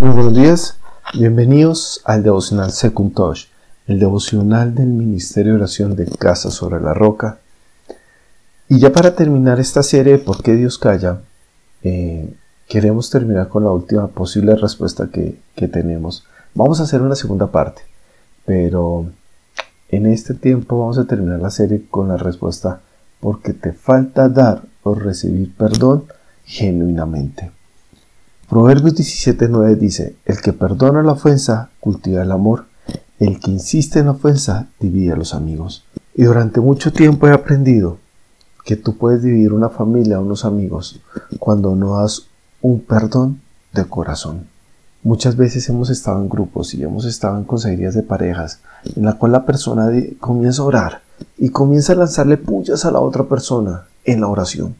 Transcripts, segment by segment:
Muy buenos días, bienvenidos al devocional Secuntosh, el devocional del Ministerio de Oración de Casa sobre la Roca. Y ya para terminar esta serie de ¿Por qué Dios calla? Eh, queremos terminar con la última posible respuesta que, que tenemos. Vamos a hacer una segunda parte, pero en este tiempo vamos a terminar la serie con la respuesta porque te falta dar o recibir perdón genuinamente. Proverbios 17:9 dice, el que perdona la ofensa cultiva el amor, el que insiste en la ofensa divide a los amigos. Y durante mucho tiempo he aprendido que tú puedes dividir una familia o unos amigos cuando no das un perdón de corazón. Muchas veces hemos estado en grupos y hemos estado en consejerías de parejas en la cual la persona comienza a orar y comienza a lanzarle pullas a la otra persona en la oración.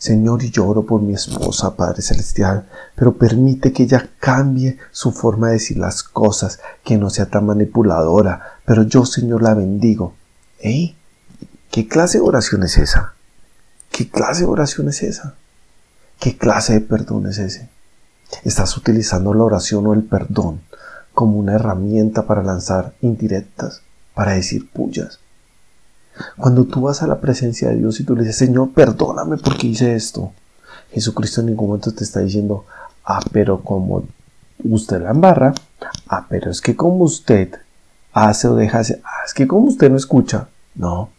Señor, y lloro por mi esposa, Padre Celestial, pero permite que ella cambie su forma de decir las cosas, que no sea tan manipuladora, pero yo, Señor, la bendigo. ¿Eh? ¿Qué clase de oración es esa? ¿Qué clase de oración es esa? ¿Qué clase de perdón es ese? Estás utilizando la oración o el perdón como una herramienta para lanzar indirectas, para decir pullas. Cuando tú vas a la presencia de Dios y tú le dices, Señor, perdóname porque hice esto, Jesucristo en ningún momento te está diciendo, ah, pero como usted la embarra, ah, pero es que como usted hace o deja hacer, ah, es que como usted no escucha. No,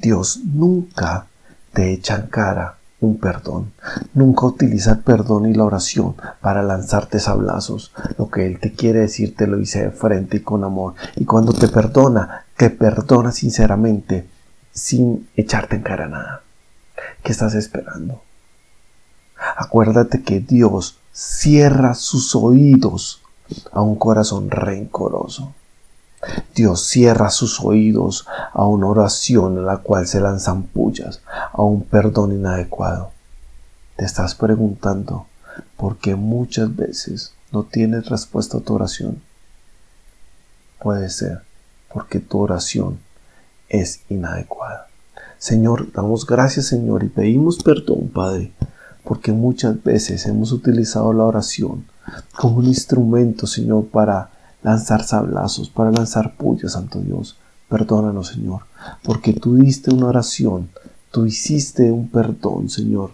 Dios nunca te echa en cara un perdón. Nunca utiliza el perdón y la oración para lanzarte sablazos. Lo que Él te quiere decir te lo dice de frente y con amor. Y cuando te perdona, te perdona sinceramente, sin echarte en cara nada. ¿Qué estás esperando? Acuérdate que Dios cierra sus oídos a un corazón rencoroso. Dios cierra sus oídos a una oración en la cual se lanzan pullas, a un perdón inadecuado. Te estás preguntando por qué muchas veces no tienes respuesta a tu oración. Puede ser porque tu oración es inadecuada. Señor, damos gracias Señor y pedimos perdón, Padre, porque muchas veces hemos utilizado la oración como un instrumento, Señor, para lanzar sablazos, para lanzar pullas, Santo Dios. Perdónanos, Señor, porque tú diste una oración, tú hiciste un perdón, Señor.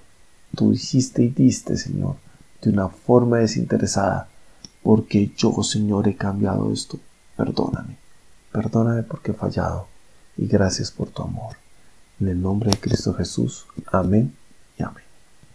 Tú hiciste y diste, Señor, de una forma desinteresada, porque yo, Señor, he cambiado esto. Perdóname, perdóname porque he fallado y gracias por tu amor. En el nombre de Cristo Jesús. Amén